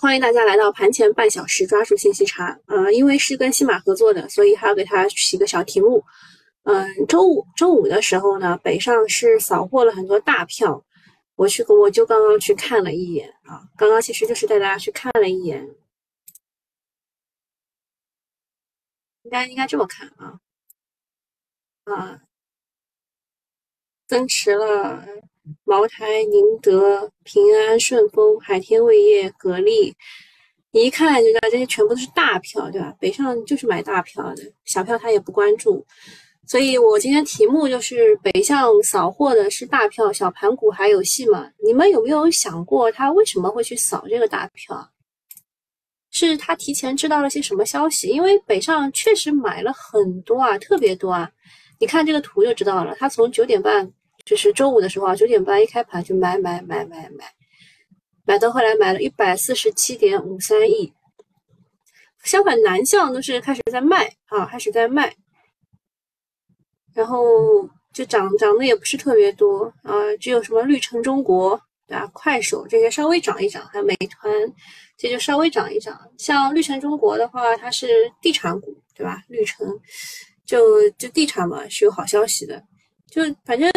欢迎大家来到盘前半小时抓住信息差。呃，因为是跟西马合作的，所以还要给他起个小题目。嗯，周五周五的时候呢，北上是扫货了很多大票，我去我就刚刚去看了一眼啊，刚刚其实就是带大家去看了一眼，应该应该这么看啊啊，增持了。茅台、宁德、平安、顺丰、海天味业、格力，你一看就知道这些全部都是大票，对吧？北上就是买大票的，小票他也不关注。所以我今天题目就是北向扫货的是大票，小盘股还有戏吗？你们有没有想过他为什么会去扫这个大票？是他提前知道了些什么消息？因为北上确实买了很多啊，特别多啊！你看这个图就知道了，他从九点半。就是周五的时候啊，九点半一开盘就买买买买买，买到后来买了一百四十七点五三亿。相反，南向都是开始在卖啊，开始在卖，然后就涨涨的也不是特别多啊，只有什么绿城中国对吧，快手这些稍微涨一涨，还有美团这就稍微涨一涨。像绿城中国的话，它是地产股对吧？绿城就就地产嘛，是有好消息的。就反正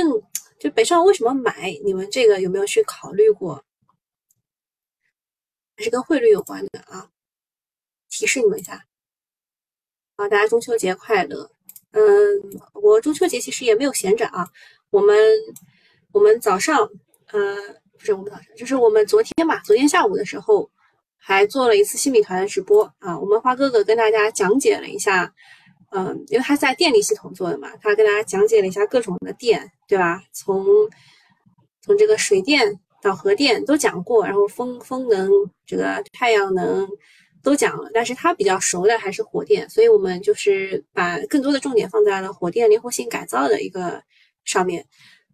就北上为什么买？你们这个有没有去考虑过？还是跟汇率有关的啊？提示你们一下啊！大家中秋节快乐。嗯，我中秋节其实也没有闲着啊。我们我们早上呃不是我们早上，就是我们昨天吧，昨天下午的时候还做了一次新米团的直播啊。我们花哥哥跟大家讲解了一下。嗯，因为他在电力系统做的嘛，他跟大家讲解了一下各种的电，对吧？从从这个水电到核电都讲过，然后风风能、这个太阳能都讲了，但是他比较熟的还是火电，所以我们就是把更多的重点放在了火电灵活性改造的一个上面。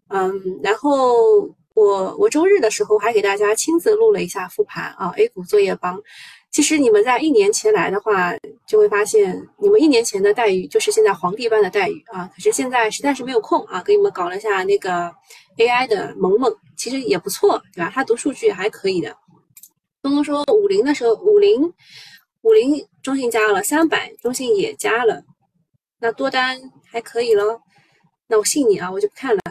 嗯，然后我我周日的时候还给大家亲自录了一下复盘啊，A 股作业帮。其实你们在一年前来的话，就会发现你们一年前的待遇就是现在皇帝般的待遇啊！可是现在实在是没有空啊，给你们搞了一下那个 AI 的萌萌，其实也不错，对吧？他读数据还可以的。东东说五零的时候，五零五零中信加了三百，中信也加了，那多单还可以咯。那我信你啊，我就不看了。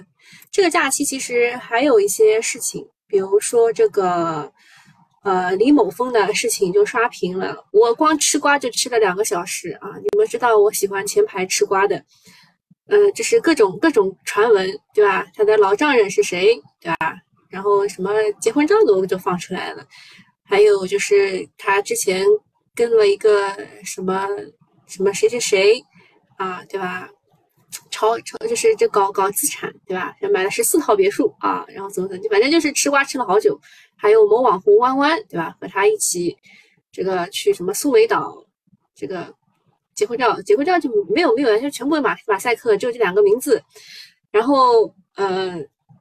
这个假期其实还有一些事情，比如说这个。呃，李某峰的事情就刷屏了。我光吃瓜就吃了两个小时啊！你们知道我喜欢前排吃瓜的，呃，就是各种各种传闻，对吧？他的老丈人是谁，对吧？然后什么结婚照都就放出来了，还有就是他之前跟了一个什么什么谁谁谁啊，对吧？炒炒就是这搞搞资产，对吧？买了十四套别墅啊，然后怎么怎么，反正就是吃瓜吃了好久。还有某网红弯弯，对吧？和他一起，这个去什么苏梅岛，这个结婚照，结婚照就没有没有，就全部马马赛克，就这两个名字。然后，呃，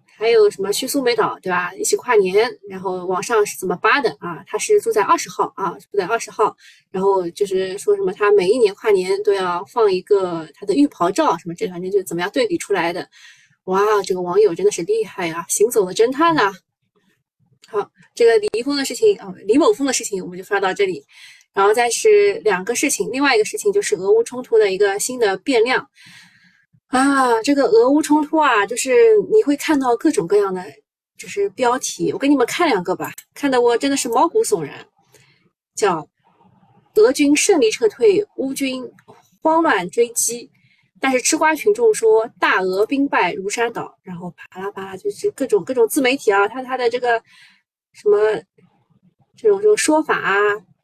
还有什么去苏梅岛，对吧？一起跨年，然后网上是怎么扒的啊？他是住在二十号啊，住在二十号。然后就是说什么他每一年跨年都要放一个他的浴袍照，什么这反正就怎么样对比出来的。哇，这个网友真的是厉害呀，行走的侦探呐！好，这个李易峰的事情啊，李某峰的事情我们就发到这里，然后再是两个事情，另外一个事情就是俄乌冲突的一个新的变量。啊，这个俄乌冲突啊，就是你会看到各种各样的就是标题，我给你们看两个吧，看得我真的是毛骨悚然，叫德军胜利撤退，乌军慌乱追击，但是吃瓜群众说大俄兵败如山倒，然后巴拉巴拉就是各种各种自媒体啊，他他的这个。什么这种这种说法啊，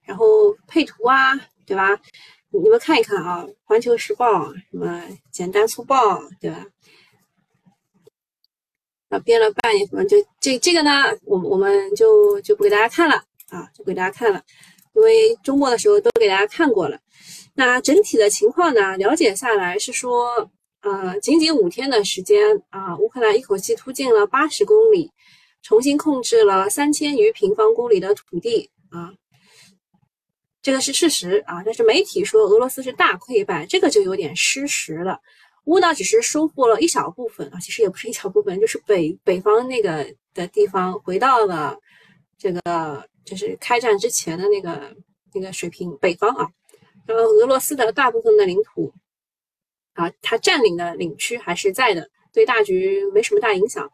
然后配图啊，对吧？你们看一看啊，《环球时报》什么简单粗暴，对吧？啊，编了半年什么就这这个呢，我我们就就不给大家看了啊，就不给大家看了，因为周末的时候都给大家看过了。那整体的情况呢，了解下来是说，呃，仅仅五天的时间啊，乌克兰一口气突进了八十公里。重新控制了三千余平方公里的土地啊，这个是事实啊。但是媒体说俄罗斯是大溃败，这个就有点失实了。乌呢只是收复了一小部分啊，其实也不是一小部分，就是北北方那个的地方回到了这个就是开战之前的那个那个水平，北方啊，然后俄罗斯的大部分的领土啊，它占领的领区还是在的，对大局没什么大影响。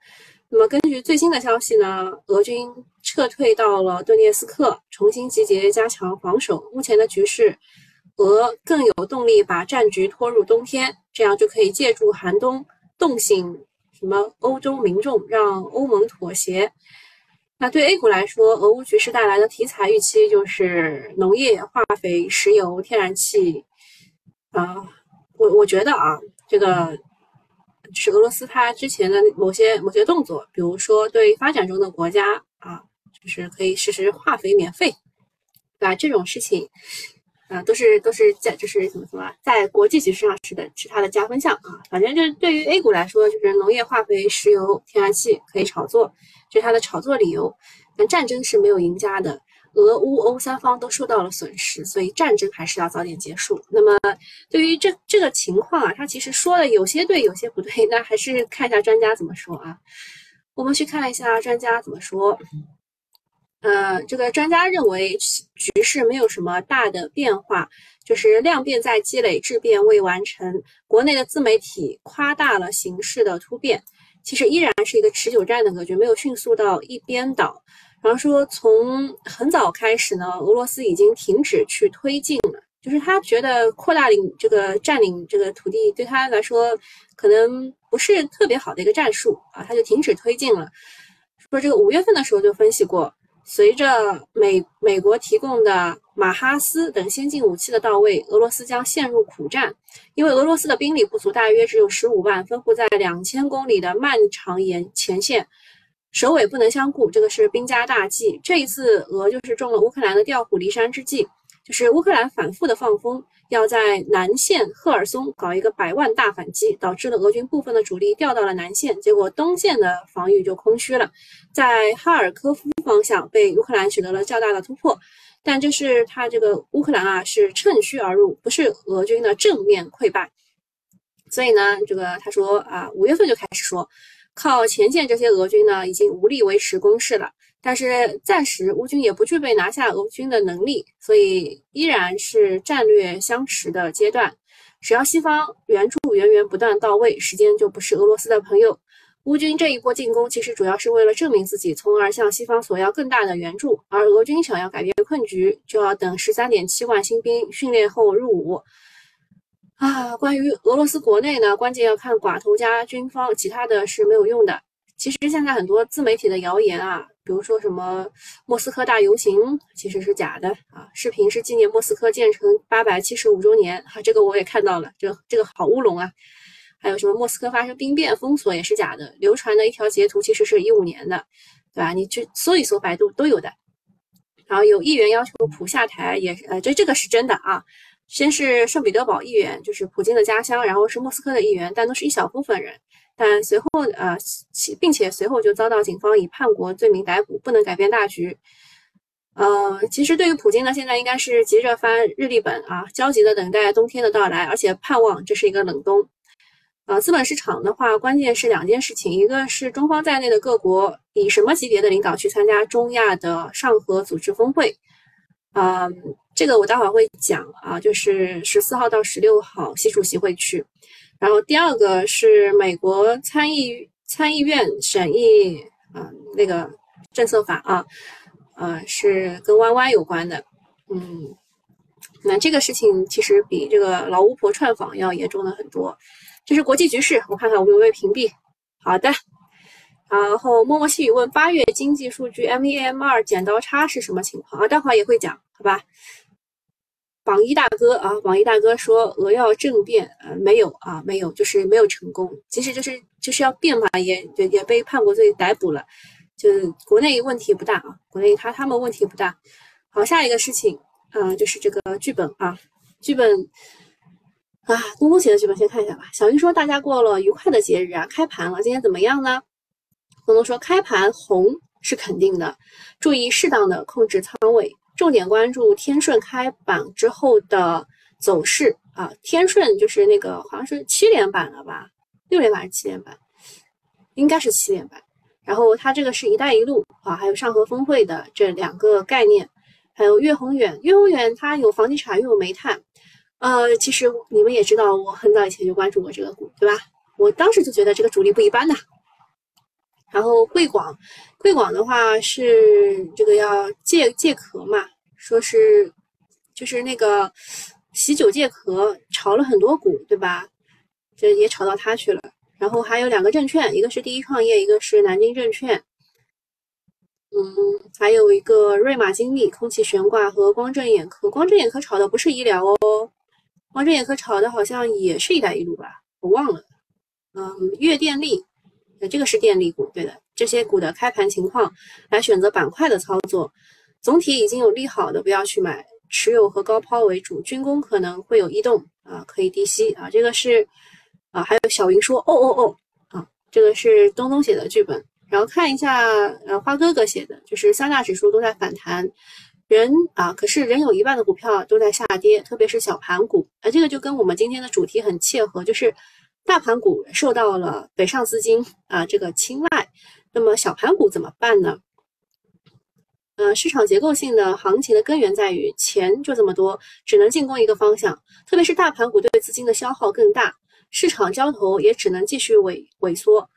那么根据最新的消息呢，俄军撤退到了顿涅斯克，重新集结，加强防守。目前的局势，俄更有动力把战局拖入冬天，这样就可以借助寒冬冻醒什么欧洲民众，让欧盟妥协。那对 A 股来说，俄乌局势带来的题材预期就是农业、化肥、石油、天然气。啊，我我觉得啊，这个。是俄罗斯，它之前的某些某些动作，比如说对发展中的国家啊，就是可以实施化肥免费，对吧？这种事情啊，都是都是在就是怎么说啊，在国际局势上是的，是它的加分项啊。反正就是对于 A 股来说，就是农业、化肥、石油、天然气可以炒作，这是它的炒作理由。但战争是没有赢家的。俄乌欧三方都受到了损失，所以战争还是要早点结束。那么，对于这这个情况啊，他其实说的有些对，有些不对，那还是看一下专家怎么说啊。我们去看一下专家怎么说。呃，这个专家认为局势没有什么大的变化，就是量变在积累，质变未完成。国内的自媒体夸大了形势的突变，其实依然是一个持久战的格局，没有迅速到一边倒。然后说，从很早开始呢，俄罗斯已经停止去推进了，就是他觉得扩大领这个占领这个土地对他来说可能不是特别好的一个战术啊，他就停止推进了。说这个五月份的时候就分析过，随着美美国提供的马哈斯等先进武器的到位，俄罗斯将陷入苦战，因为俄罗斯的兵力不足，大约只有十五万，分布在两千公里的漫长沿前线。首尾不能相顾，这个是兵家大忌。这一次，俄就是中了乌克兰的调虎离山之计，就是乌克兰反复的放风，要在南线赫尔松搞一个百万大反击，导致了俄军部分的主力调到了南线，结果东线的防御就空虚了，在哈尔科夫方向被乌克兰取得了较大的突破。但这是他这个乌克兰啊，是趁虚而入，不是俄军的正面溃败。所以呢，这个他说啊，五月份就开始说。靠前线这些俄军呢，已经无力维持攻势了。但是暂时乌军也不具备拿下俄军的能力，所以依然是战略相持的阶段。只要西方援助源源不断到位，时间就不是俄罗斯的朋友。乌军这一波进攻其实主要是为了证明自己，从而向西方索要更大的援助。而俄军想要改变困局，就要等十三点七万新兵训练后入伍。啊，关于俄罗斯国内呢，关键要看寡头加军方，其他的是没有用的。其实现在很多自媒体的谣言啊，比如说什么莫斯科大游行，其实是假的啊。视频是纪念莫斯科建成八百七十五周年，哈，这个我也看到了，这这个好乌龙啊。还有什么莫斯科发生兵变封锁也是假的，流传的一条截图其实是一五年的，对吧？你去搜一搜百度都有的。然后有议员要求普下台，也呃，这这个是真的啊。先是圣彼得堡议员，就是普京的家乡，然后是莫斯科的议员，但都是一小部分人。但随后呃，并且随后就遭到警方以叛国罪名逮捕，不能改变大局。呃，其实对于普京呢，现在应该是急着翻日历本啊，焦急的等待冬天的到来，而且盼望这是一个冷冬。呃，资本市场的话，关键是两件事情，一个是中方在内的各国以什么级别的领导去参加中亚的上合组织峰会。啊，这个我待会儿会讲啊，就是十四号到十六号，习主席会去。然后第二个是美国参议参议院审议啊那个政策法啊，呃是跟弯弯有关的。嗯，那这个事情其实比这个老巫婆串访要严重的很多。这是国际局势，我看看我有没有屏蔽。好的。然后默默细雨问八月经济数据 M 一 M 二剪刀差是什么情况啊？待会儿也会讲，好吧？榜一大哥啊，榜一大哥说俄要政变，呃，没有啊，没有，就是没有成功。其实就是就是要变嘛，也也也被叛国罪逮捕了，就国内问题不大啊，国内他他们问题不大。好，下一个事情啊，就是这个剧本啊，剧本啊，东东写的剧本先看一下吧。小鱼说大家过了愉快的节日啊，开盘了，今天怎么样呢？东东说：“开盘红是肯定的，注意适当的控制仓位，重点关注天顺开板之后的走势啊。天顺就是那个好像是七连板了吧？六连板还是七连板？应该是七连板。然后它这个是一带一路啊，还有上合峰会的这两个概念，还有粤宏远，粤宏远它有房地产又有煤炭，呃，其实你们也知道，我很早以前就关注过这个股，对吧？我当时就觉得这个主力不一般呐。然后贵广，贵广的话是这个要借借壳嘛，说是就是那个喜酒借壳炒了很多股，对吧？这也炒到它去了。然后还有两个证券，一个是第一创业，一个是南京证券。嗯，还有一个瑞玛精密、空气悬挂和光正眼科。光正眼科炒的不是医疗哦，光正眼科炒的好像也是一带一路吧，我忘了。嗯，粤电力，这个是电力股，对的。这些股的开盘情况来选择板块的操作，总体已经有利好的不要去买，持有和高抛为主。军工可能会有异动啊，可以低吸啊，这个是。啊，还有小云说哦哦哦，啊，这个是东东写的剧本。然后看一下，呃，花哥哥写的，就是三大指数都在反弹，人啊，可是人有一半的股票都在下跌，特别是小盘股。啊，这个就跟我们今天的主题很切合，就是大盘股受到了北上资金啊这个青睐，那么小盘股怎么办呢？呃，市场结构性的行情的根源在于钱就这么多，只能进攻一个方向，特别是大盘股对资金的消耗更大。市场交投也只能继续萎萎缩，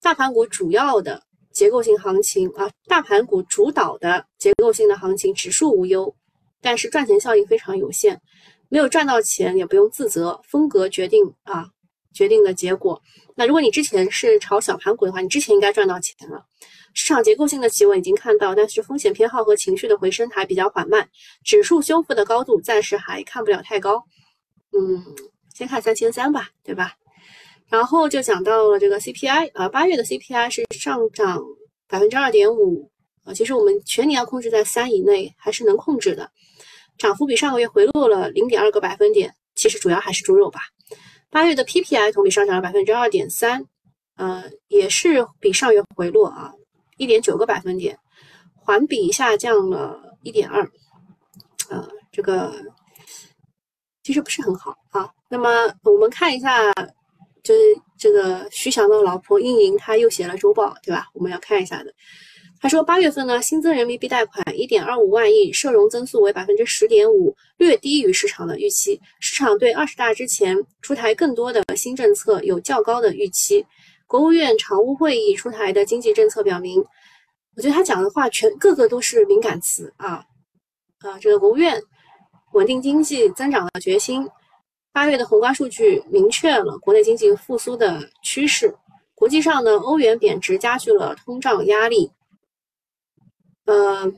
大盘股主要的结构性行情啊，大盘股主导的结构性的行情，指数无忧，但是赚钱效应非常有限，没有赚到钱也不用自责，风格决定啊决定的结果。那如果你之前是炒小盘股的话，你之前应该赚到钱了。市场结构性的企稳已经看到，但是风险偏好和情绪的回升还比较缓慢，指数修复的高度暂时还看不了太高，嗯。先看三千三吧，对吧？然后就讲到了这个 CPI 啊，八月的 CPI 是上涨百分之二点五啊，其实我们全年要控制在三以内还是能控制的，涨幅比上个月回落了零点二个百分点，其实主要还是猪肉吧。八月的 PPI 同比上涨了百分之二点三，呃，也是比上月回落啊，一点九个百分点，环比下降了一点二，呃，这个。其实不是很好啊。那么我们看一下，就是这个徐翔的老婆英莹，她又写了周报，对吧？我们要看一下的。他说，八月份呢，新增人民币贷款一点二五万亿，社融增速为百分之十点五，略低于市场的预期。市场对二十大之前出台更多的新政策有较高的预期。国务院常务会议出台的经济政策表明，我觉得他讲的话全个个都是敏感词啊啊，这个国务院。稳定经济增长的决心。八月的宏观数据明确了国内经济复苏的趋势。国际上呢，欧元贬值加剧了通胀压力。嗯，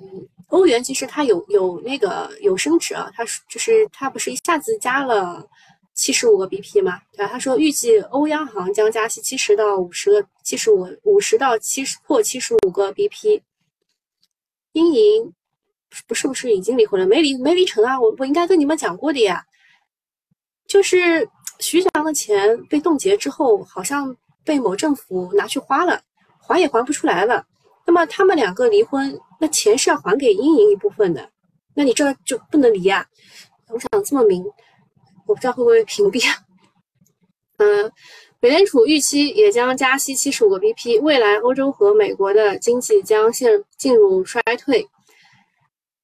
欧元其实它有有那个有升值啊，它就是它不是一下子加了七十五个 BP 吗？对吧？他说预计欧央行将加息七十到五十个七十五五十到七十或七十五个 BP。英银。不是不是已经离婚了？没离没离成啊！我我应该跟你们讲过的呀，就是徐翔的钱被冻结之后，好像被某政府拿去花了，还也还不出来了。那么他们两个离婚，那钱是要还给英莹一部分的，那你这就不能离啊？我想这么明，我不知道会不会屏蔽啊？嗯，美联储预期也将加息七十五个 BP，未来欧洲和美国的经济将陷进入衰退。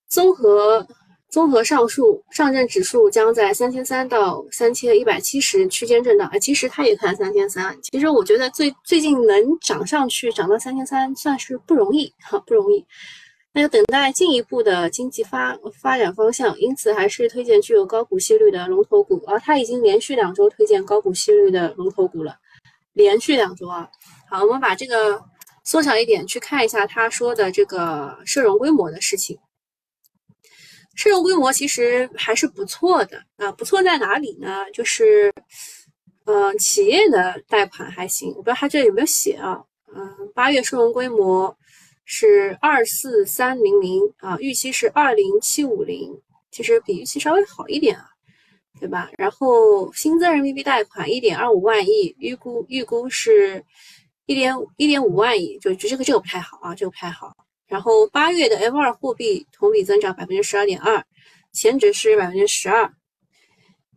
综合综合上述，上证指数将在三千三到三千一百七十区间震荡。啊，其实它也看三千三。其实我觉得最最近能涨上去，涨到三千三，算是不容易哈，不容易。那要等待进一步的经济发发展方向，因此还是推荐具有高股息率的龙头股。而它已经连续两周推荐高股息率的龙头股了，连续两周啊。好，我们把这个缩小一点，去看一下他说的这个社融规模的事情。社融规模其实还是不错的啊，不错在哪里呢？就是，嗯，企业的贷款还行，我不知道他这有没有写啊？嗯，八月社融规模是二四三零零啊，预期是二零七五零，其实比预期稍微好一点啊，对吧？然后新增人民币贷款一点二五万亿，预估预估是一点一点五万亿，就这个这个不太好啊，这个不太好。然后八月的 F 二货币同比增长百分之十二点二，前值是百分之十二。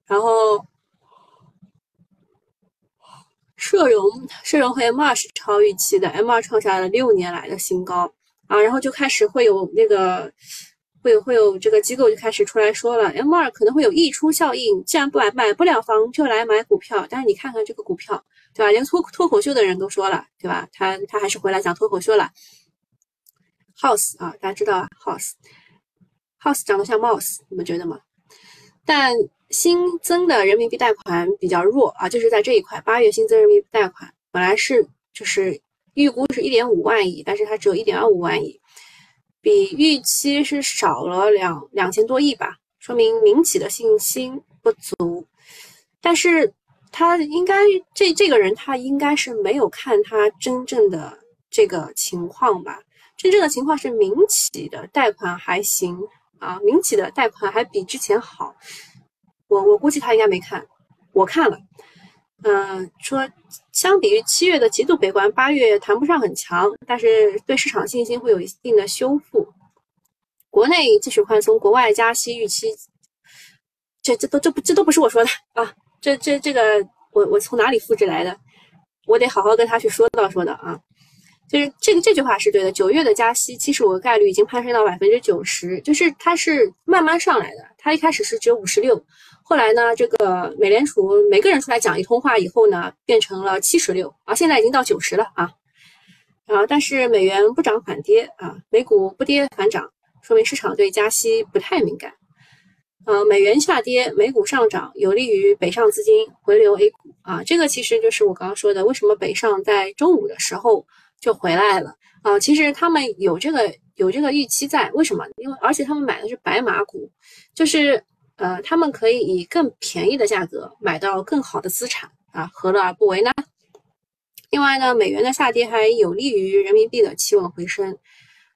然后社融社融和 M 二是超预期的，M 二创下了六年来的新高啊，然后就开始会有那个会有会有这个机构就开始出来说了，M 二可能会有溢出效应，既然不买买不了房就来买股票，但是你看看这个股票，对吧？连脱脱口秀的人都说了，对吧？他他还是回来讲脱口秀了。House 啊，大家知道啊，House，House 长得像 Mouse，你们觉得吗？但新增的人民币贷款比较弱啊，就是在这一块，八月新增人民币贷款本来是就是预估是一点五万亿，但是它只有一点二五万亿，比预期是少了两两千多亿吧，说明民企的信心不足。但是他应该这这个人他应该是没有看他真正的这个情况吧。真正的情况是，民企的贷款还行啊，民企的贷款还比之前好。我我估计他应该没看，我看了，嗯，说相比于七月的极度悲观，八月谈不上很强，但是对市场信心会有一定的修复。国内继续宽松，国外加息预期，这这都这不这都不是我说的啊，这这这个我我从哪里复制来的？我得好好跟他去说道说道啊。就是这个这句话是对的。九月的加息七十五个概率已经攀升到百分之九十，就是它是慢慢上来的。它一开始是只有五十六，后来呢，这个美联储每个人出来讲一通话以后呢，变成了七十六啊，现在已经到九十了啊。啊，但是美元不涨反跌啊，美股不跌反涨，说明市场对加息不太敏感。呃，美元下跌，美股上涨，有利于北上资金回流 A 股啊。这个其实就是我刚刚说的，为什么北上在周五的时候。就回来了啊！其实他们有这个有这个预期在，为什么？因为而且他们买的是白马股，就是呃，他们可以以更便宜的价格买到更好的资产啊，何乐而不为呢？另外呢，美元的下跌还有利于人民币的企稳回升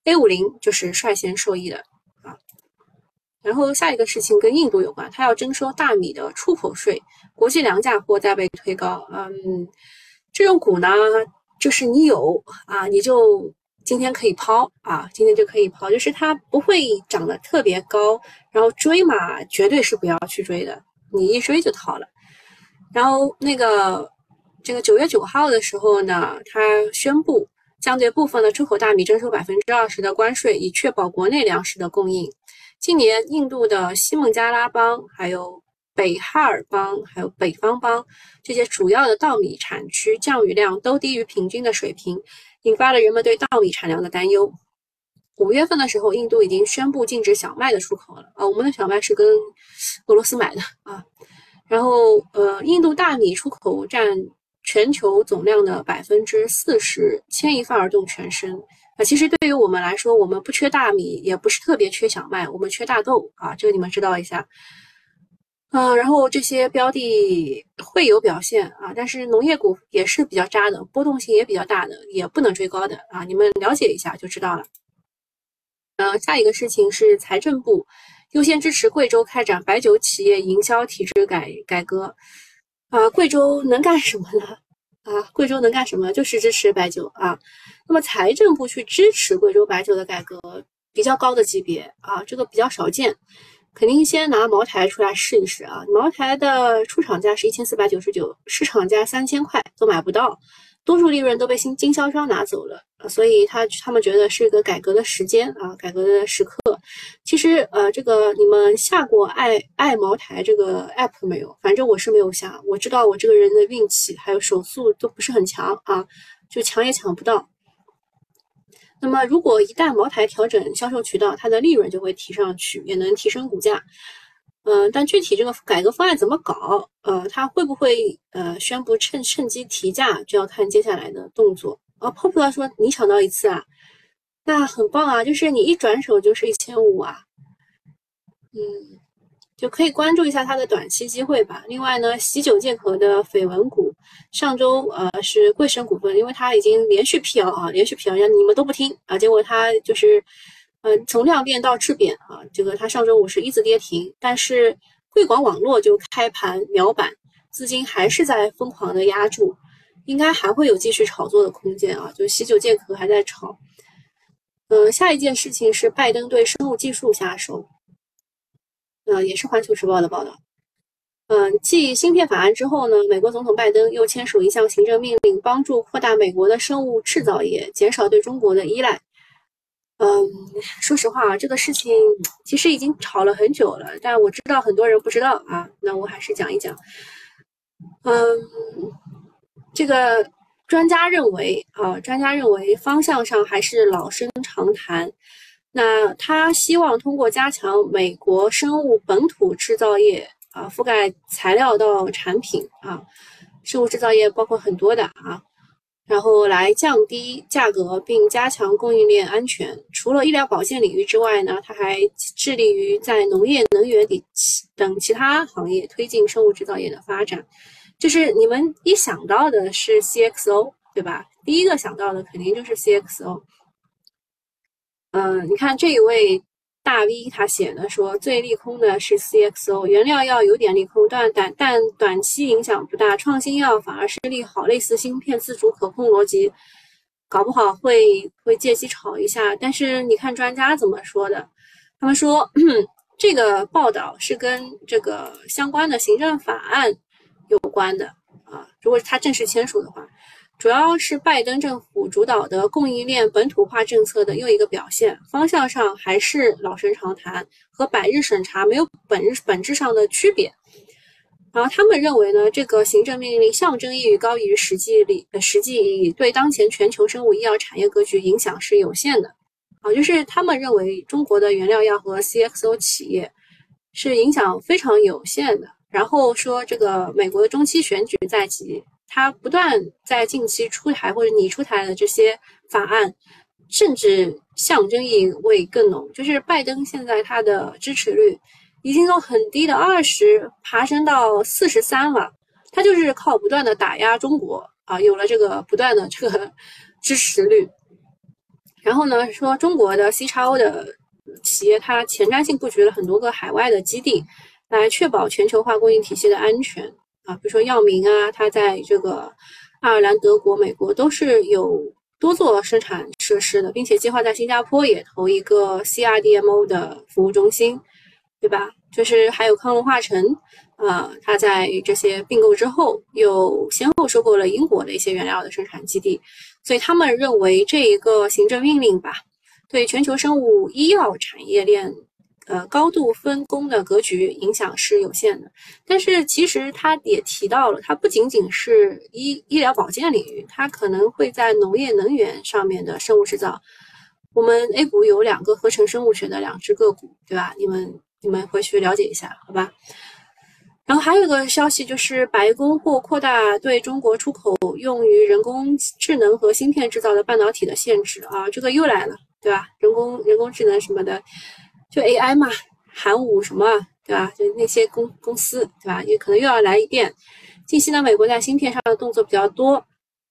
，A 五零就是率先受益的啊。然后下一个事情跟印度有关，它要征收大米的出口税，国际粮价或再被推高，嗯，这种股呢？就是你有啊，你就今天可以抛啊，今天就可以抛，就是它不会涨得特别高，然后追嘛，绝对是不要去追的，你一追就套了。然后那个这个九月九号的时候呢，他宣布将对部分的出口大米征收百分之二十的关税，以确保国内粮食的供应。今年印度的西孟加拉邦还有。北哈尔邦还有北方邦这些主要的稻米产区降雨量都低于平均的水平，引发了人们对稻米产量的担忧。五月份的时候，印度已经宣布禁止小麦的出口了啊，我们的小麦是跟俄罗斯买的啊。然后呃，印度大米出口占全球总量的百分之四十，牵一发而动全身啊。其实对于我们来说，我们不缺大米，也不是特别缺小麦，我们缺大豆啊，这个你们知道一下。啊，然后这些标的会有表现啊，但是农业股也是比较渣的，波动性也比较大的，也不能追高的啊，你们了解一下就知道了。呃，下一个事情是财政部优先支持贵州开展白酒企业营销体制改改革啊，贵州能干什么呢？啊，贵州能干什么？就是支持白酒啊。那么财政部去支持贵州白酒的改革，比较高的级别啊，这个比较少见。肯定先拿茅台出来试一试啊！茅台的出厂价是一千四百九十九，市场价三千块都买不到，多数利润都被新经销商拿走了！所以他他们觉得是一个改革的时间啊，改革的时刻。其实呃，这个你们下过爱爱茅台这个 app 没有？反正我是没有下。我知道我这个人的运气还有手速都不是很强啊，就抢也抢不到。那么，如果一旦茅台调整销售渠道，它的利润就会提上去，也能提升股价。嗯，但具体这个改革方案怎么搞，呃，它会不会呃宣布趁趁机提价，就要看接下来的动作。啊，Popular 说你抢到一次啊，那很棒啊，就是你一转手就是一千五啊，嗯。就可以关注一下它的短期机会吧。另外呢，喜酒借壳的绯闻股，上周呃是贵生股份，因为它已经连续辟谣啊，连续辟谣，你们都不听啊，结果它就是嗯从量变到质变啊，这个它上周五是一字跌停，但是贵广网络就开盘秒板，资金还是在疯狂的压住，应该还会有继续炒作的空间啊，就喜酒借口还在炒。嗯，下一件事情是拜登对生物技术下手。呃，也是环球时报的报道。嗯，继芯片法案之后呢，美国总统拜登又签署一项行政命令，帮助扩大美国的生物制造业，减少对中国的依赖。嗯，说实话啊，这个事情其实已经吵了很久了，但我知道很多人不知道啊，那我还是讲一讲。嗯，这个专家认为啊，专家认为方向上还是老生常谈。那他希望通过加强美国生物本土制造业。啊，覆盖材料到产品啊，生物制造业包括很多的啊，然后来降低价格并加强供应链安全。除了医疗保健领域之外呢，它还致力于在农业、能源等等其他行业推进生物制造业的发展。就是你们一想到的是 CXO，对吧？第一个想到的肯定就是 CXO。嗯，你看这一位。大 V 他写的说，最利空的是 CXO 原料药有点利空，但但但短期影响不大。创新药反而是利好，类似芯片自主可控逻辑，搞不好会会借机炒一下。但是你看专家怎么说的？他们说这个报道是跟这个相关的行政法案有关的啊，如果他正式签署的话。主要是拜登政府主导的供应链本土化政策的又一个表现，方向上还是老生常谈，和百日审查没有本本质上的区别。然后他们认为呢，这个行政命令象征意义高于实际力，实际意义对当前全球生物医药产业格局影响是有限的。啊，就是他们认为中国的原料药和 CXO 企业是影响非常有限的。然后说这个美国的中期选举在即。他不断在近期出台或者拟出台的这些法案，甚至象征意味更浓。就是拜登现在他的支持率已经从很低的二十爬升到四十三了，他就是靠不断的打压中国啊，有了这个不断的这个 支持率。然后呢，说中国的 C 叉 O 的企业，它前瞻性布局了很多个海外的基地，来确保全球化供应体系的安全。啊，比如说药明啊，它在这个爱尔兰、德国、美国都是有多座生产设施的，并且计划在新加坡也投一个 CRDMO 的服务中心，对吧？就是还有康龙化成，呃，它在这些并购之后，又先后收购了英国的一些原料的生产基地，所以他们认为这一个行政命令吧，对全球生物医药产业链。呃，高度分工的格局影响是有限的，但是其实他也提到了，它不仅仅是医医疗保健领域，它可能会在农业能源上面的生物制造。我们 A 股有两个合成生物学的两只个股，对吧？你们你们回去了解一下，好吧？然后还有一个消息就是，白宫或扩大对中国出口用于人工智能和芯片制造的半导体的限制啊，这个又来了，对吧？人工人工智能什么的。就 AI 嘛，寒武什么，对吧？就那些公公司，对吧？也可能又要来一遍。近期呢，美国在芯片上的动作比较多，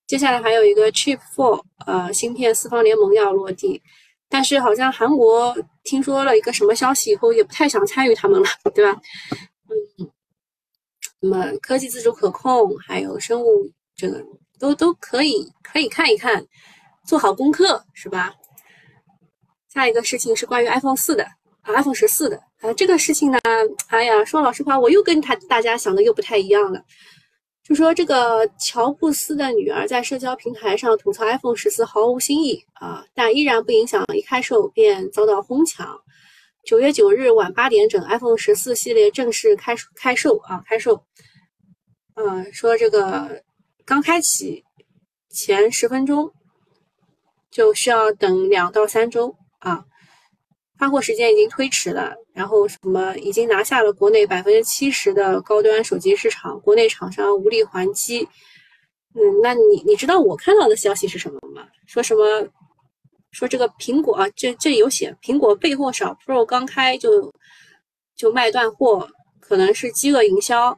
接下来还有一个 Chip Four，呃，芯片四方联盟要落地。但是好像韩国听说了一个什么消息以后，也不太想参与他们了，对吧？嗯，那么科技自主可控，还有生物这个都都可以可以看一看，做好功课是吧？下一个事情是关于 iPhone 四的。iPhone 十四的啊，这个事情呢，哎呀，说老实话，我又跟他大家想的又不太一样了。就说这个乔布斯的女儿在社交平台上吐槽 iPhone 十四毫无新意啊，但依然不影响一开售便遭到哄抢。九月九日晚八点整，iPhone 十四系列正式开开售啊，开售。嗯，说这个刚开启前十分钟就需要等两到三周啊。发货时间已经推迟了，然后什么已经拿下了国内百分之七十的高端手机市场，国内厂商无力还击。嗯，那你你知道我看到的消息是什么吗？说什么？说这个苹果啊，这这有写，苹果备货少，Pro 刚开就就卖断货，可能是饥饿营销。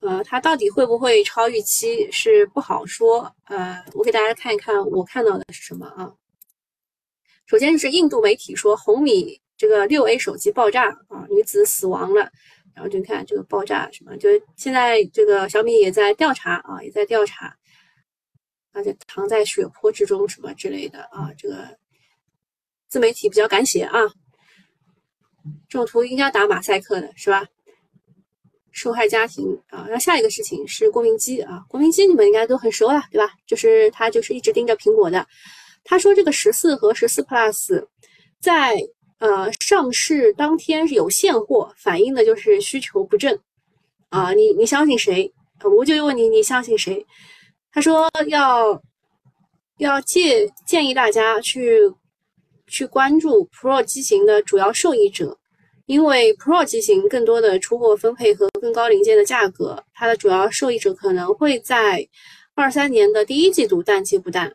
呃，它到底会不会超预期是不好说。呃，我给大家看一看我看到的是什么啊？首先是印度媒体说红米这个六 A 手机爆炸啊，女子死亡了。然后就看这个爆炸什么，就现在这个小米也在调查啊，也在调查，而且躺在血泊之中什么之类的啊。这个自媒体比较敢写啊，这种图应该打马赛克的是吧？受害家庭啊。然后下一个事情是郭明基啊，郭明基你们应该都很熟了，对吧？就是他就是一直盯着苹果的。他说这个十四和十四 Plus 在呃上市当天有现货，反映的就是需求不振啊。你你相信谁？我就问你，你相信谁？他说要要建建议大家去去关注 Pro 机型的主要受益者。因为 Pro 机型更多的出货分配和更高零件的价格，它的主要受益者可能会在二三年的第一季度淡季不淡。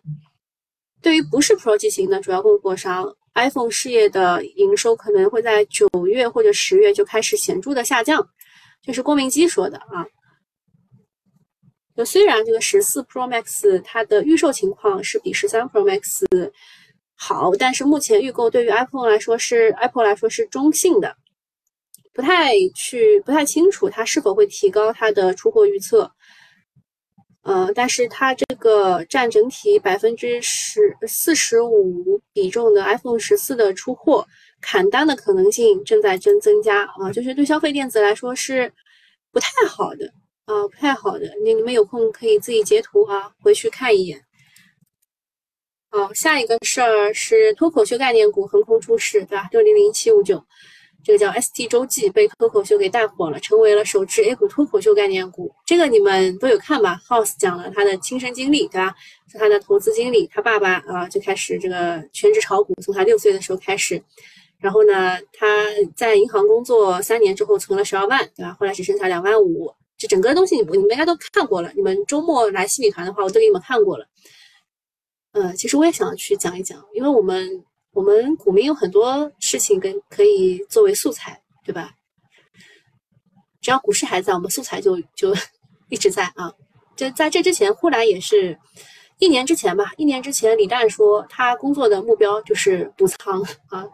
对于不是 Pro 机型的主要供货商，iPhone 事业的营收可能会在九月或者十月就开始显著的下降。这是郭明基说的啊。就虽然这个十四 Pro Max 它的预售情况是比十三 Pro Max 好，但是目前预购对于 iPhone 来说是 Apple 来说是中性的，不太去不太清楚它是否会提高它的出货预测。呃，但是它这个占整体百分之十四十五比重的 iPhone 十四的出货砍单的可能性正在增增加啊，就是对消费电子来说是不太好的啊，不太好的。你你们有空可以自己截图啊，回去看一眼。好，下一个事儿是脱口秀概念股横空出世，对吧？六零零七五九，这个叫 ST 周记被脱口秀给带火了，成为了首支 A 股脱口秀概念股。这个你们都有看吧？House 讲了他的亲身经历，对吧？是他的投资经历，他爸爸啊就开始这个全职炒股，从他六岁的时候开始。然后呢，他在银行工作三年之后存了十二万，对吧？后来只剩下两万五。这整个东西你你们应该都看过了。你们周末来西米团的话，我都给你们看过了。呃，其实我也想去讲一讲，因为我们我们股民有很多事情跟可以作为素材，对吧？只要股市还在，我们素材就就一直在啊。就在这之前，呼兰也是一年之前吧，一年之前李诞说他工作的目标就是补仓啊，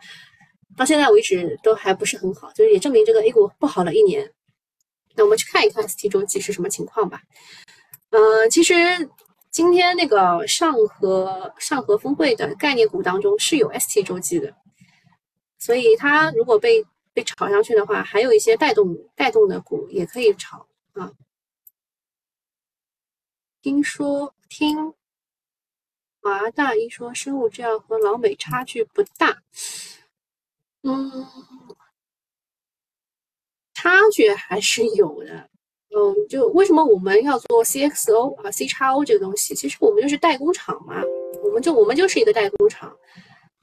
到现在为止都还不是很好，就是也证明这个 A 股不好了一年。那我们去看一看 ST 周期是什么情况吧。嗯，其实。今天那个上合上合峰会的概念股当中是有 ST 周期的，所以它如果被被炒上去的话，还有一些带动带动的股也可以炒啊。听说听华大一说，生物制药和老美差距不大，嗯，差距还是有的。嗯，就为什么我们要做 CXO 啊，C 叉 O 这个东西？其实我们就是代工厂嘛，我们就我们就是一个代工厂。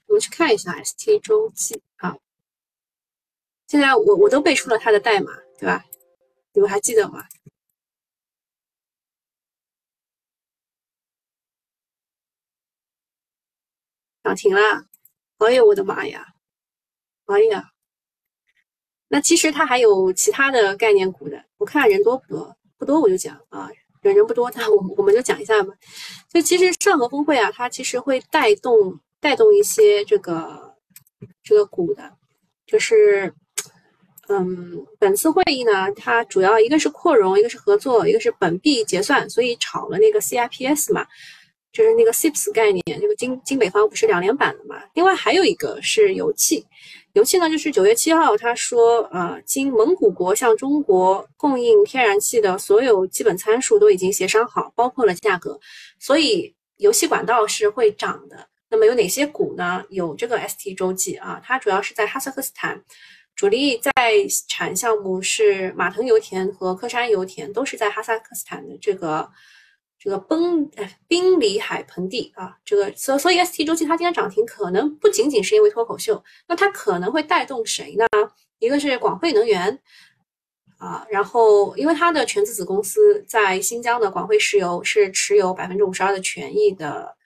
我们去看一下 ST 周记啊，现在我我都背出了它的代码，对吧？你们还记得吗？涨停了！哎呦我的妈呀！哎呀！那其实它还有其他的概念股的，我看人多不多？不多我就讲啊，人人不多，那我我们就讲一下嘛。就其实上合峰会啊，它其实会带动带动一些这个这个股的，就是嗯，本次会议呢，它主要一个是扩容，一个是合作，一个是本币结算，所以炒了那个 CIPS 嘛，就是那个 SIPS 概念，这个金金北方不是两连板了嘛？另外还有一个是油气。油气呢，就是九月七号，他说，呃，经蒙古国向中国供应天然气的所有基本参数都已经协商好，包括了价格，所以油气管道是会涨的。那么有哪些股呢？有这个 ST 洲际啊，它主要是在哈萨克斯坦，主力在产项目是马腾油田和科山油田，都是在哈萨克斯坦的这个。这个崩哎，冰里海盆地啊，这个所所以 ST 周期它今天涨停，可能不仅仅是因为脱口秀，那它可能会带动谁呢？一个是广汇能源啊，然后因为它的全资子公司在新疆的广汇石油是持有百分之五十二的权益的，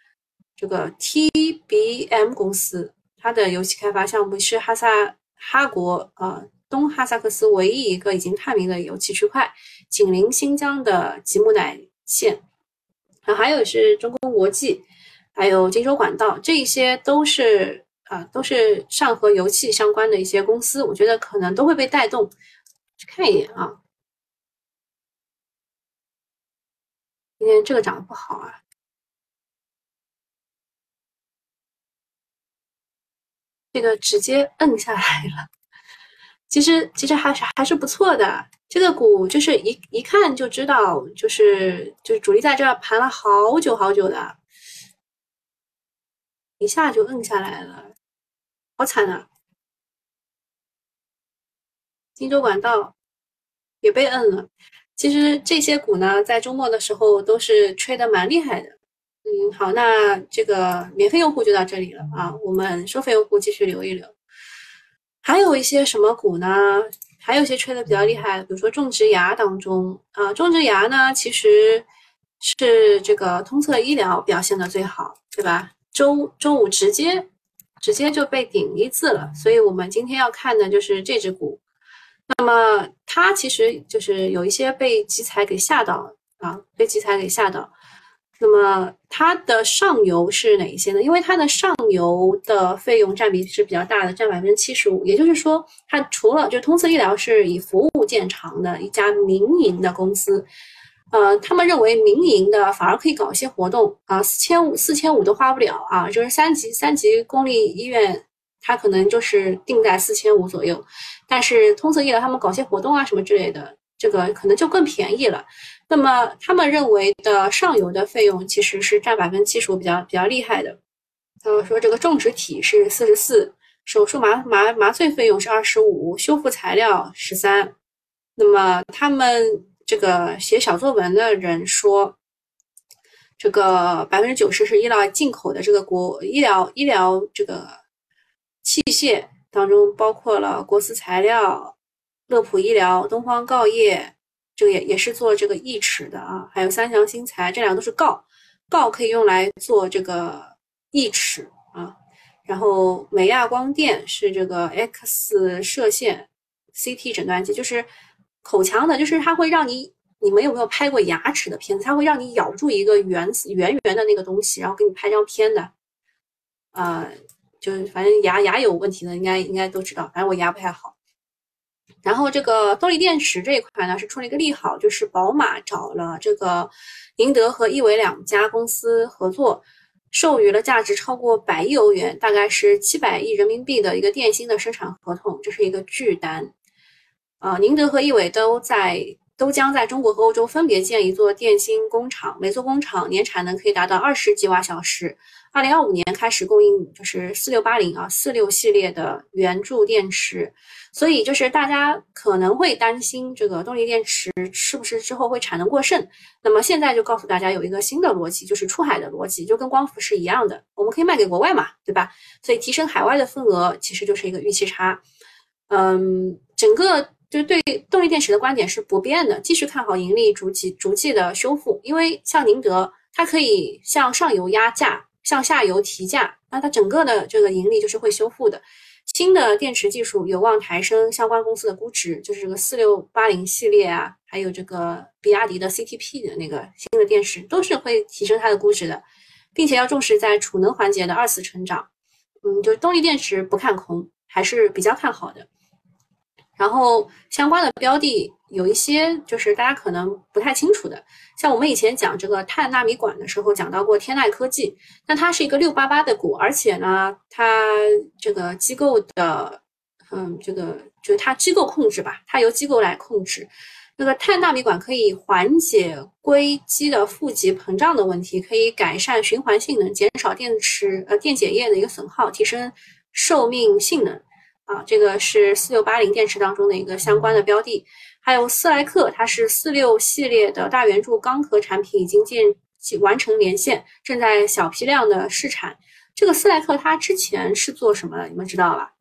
这个 TBM 公司，它的油气开发项目是哈萨哈国啊东哈萨克斯唯一一个已经探明的油气区块，紧邻新疆的吉木乃县。然后，还有是中公国际，还有金州管道，这些都是啊，都是上合油气相关的一些公司，我觉得可能都会被带动。去看一眼啊，今天这个涨得不好啊，这个直接摁下来了。其实其实还是还是不错的，这个股就是一一看就知道，就是就是主力在这儿盘了好久好久的，一下就摁下来了，好惨啊！荆州管道也被摁了。其实这些股呢，在周末的时候都是吹的蛮厉害的。嗯，好，那这个免费用户就到这里了啊，我们收费用户继续留一留。还有一些什么股呢？还有一些吹的比较厉害，比如说种植牙当中啊，种植牙呢其实是这个通策医疗表现的最好，对吧？周周五直接直接就被顶一字了，所以我们今天要看的就是这只股。那么它其实就是有一些被集采给吓到啊，被集采给吓到。那么它的上游是哪一些呢？因为它的上游的费用占比是比较大的，占百分之七十五。也就是说，它除了就通策医疗是以服务见长的一家民营的公司，呃，他们认为民营的反而可以搞一些活动啊，四千五四千五都花不了啊，就是三级三级公立医院，它可能就是定在四千五左右，但是通策医疗他们搞些活动啊什么之类的，这个可能就更便宜了。那么他们认为的上游的费用其实是占百分之七十五，比较比较厉害的。他们说这个种植体是四十四，手术麻麻麻醉费用是二十五，修复材料十三。那么他们这个写小作文的人说，这个百分之九十是依赖进口的这个国医疗医疗这个器械当中，包括了国思材料、乐普医疗、东方锆业。这个也也是做这个义齿的啊，还有三祥新材，这两个都是锆，锆可以用来做这个义齿啊。然后美亚光电是这个 X 射线 CT 诊断机，就是口腔的，就是它会让你，你们有没有拍过牙齿的片子？它会让你咬住一个圆圆圆的那个东西，然后给你拍张片的。呃，就是反正牙牙有问题的，应该应该都知道，反正我牙不太好。然后这个动力电池这一块呢，是出了一个利好，就是宝马找了这个宁德和亿纬两家公司合作，授予了价值超过百亿欧元，大概是七百亿人民币的一个电芯的生产合同，这是一个巨单。啊，宁德和亿纬都在都将在中国和欧洲分别建一座电芯工厂，每座工厂年产能可以达到二十吉瓦小时。二零二五年开始供应，就是四六八零啊，四六系列的圆柱电池。所以就是大家可能会担心这个动力电池是不是之后会产能过剩？那么现在就告诉大家有一个新的逻辑，就是出海的逻辑，就跟光伏是一样的，我们可以卖给国外嘛，对吧？所以提升海外的份额其实就是一个预期差。嗯，整个就是对动力电池的观点是不变的，继续看好盈利逐季逐季的修复，因为像宁德，它可以向上游压价，向下游提价，那它整个的这个盈利就是会修复的。新的电池技术有望抬升相关公司的估值，就是这个四六八零系列啊，还有这个比亚迪的 CTP 的那个新的电池，都是会提升它的估值的，并且要重视在储能环节的二次成长。嗯，就是动力电池不看空，还是比较看好的。然后相关的标的有一些，就是大家可能不太清楚的，像我们以前讲这个碳纳米管的时候，讲到过天籁科技，那它是一个六八八的股，而且呢，它这个机构的，嗯，这个就是它机构控制吧，它由机构来控制。那个碳纳米管可以缓解硅基的负极膨胀的问题，可以改善循环性能，减少电池呃电解液的一个损耗，提升寿命性能。啊，这个是四六八零电池当中的一个相关的标的，还有斯莱克，它是四六系列的大圆柱钢壳产品已经建完成连线，正在小批量的试产。这个斯莱克它之前是做什么的？你们知道吧？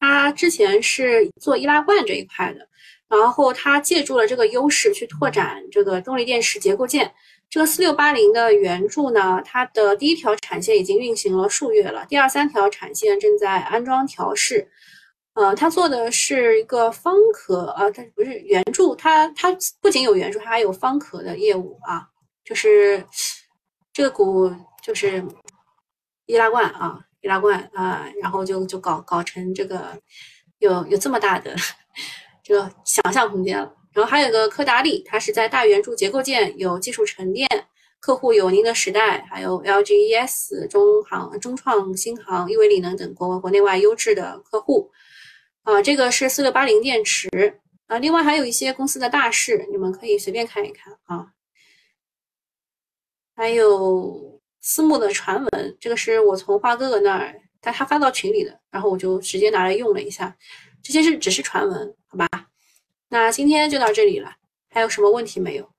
它之前是做易拉罐这一块的，然后它借助了这个优势去拓展这个动力电池结构件。这个四六八零的圆柱呢，它的第一条产线已经运行了数月了，第二三条产线正在安装调试。呃，它做的是一个方壳，呃，它不是圆柱，它它不仅有圆柱，它还有方壳的业务啊。就是这个股就是易拉罐啊，易拉罐啊，然后就就搞搞成这个有有这么大的 这个想象空间了。然后还有个科达利，它是在大圆柱结构件有技术沉淀，客户有宁德时代，还有 LGES、中航、中创、新航、亿维锂能等国国内外优质的客户。啊，这个是四六八零电池啊，另外还有一些公司的大事，你们可以随便看一看啊。还有私募的传闻，这个是我从花哥哥那儿，他他发到群里的，然后我就直接拿来用了一下。这些是只是传闻，好吧？那今天就到这里了，还有什么问题没有？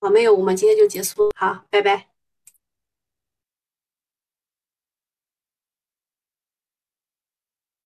好，没有，我们今天就结束。好，拜拜。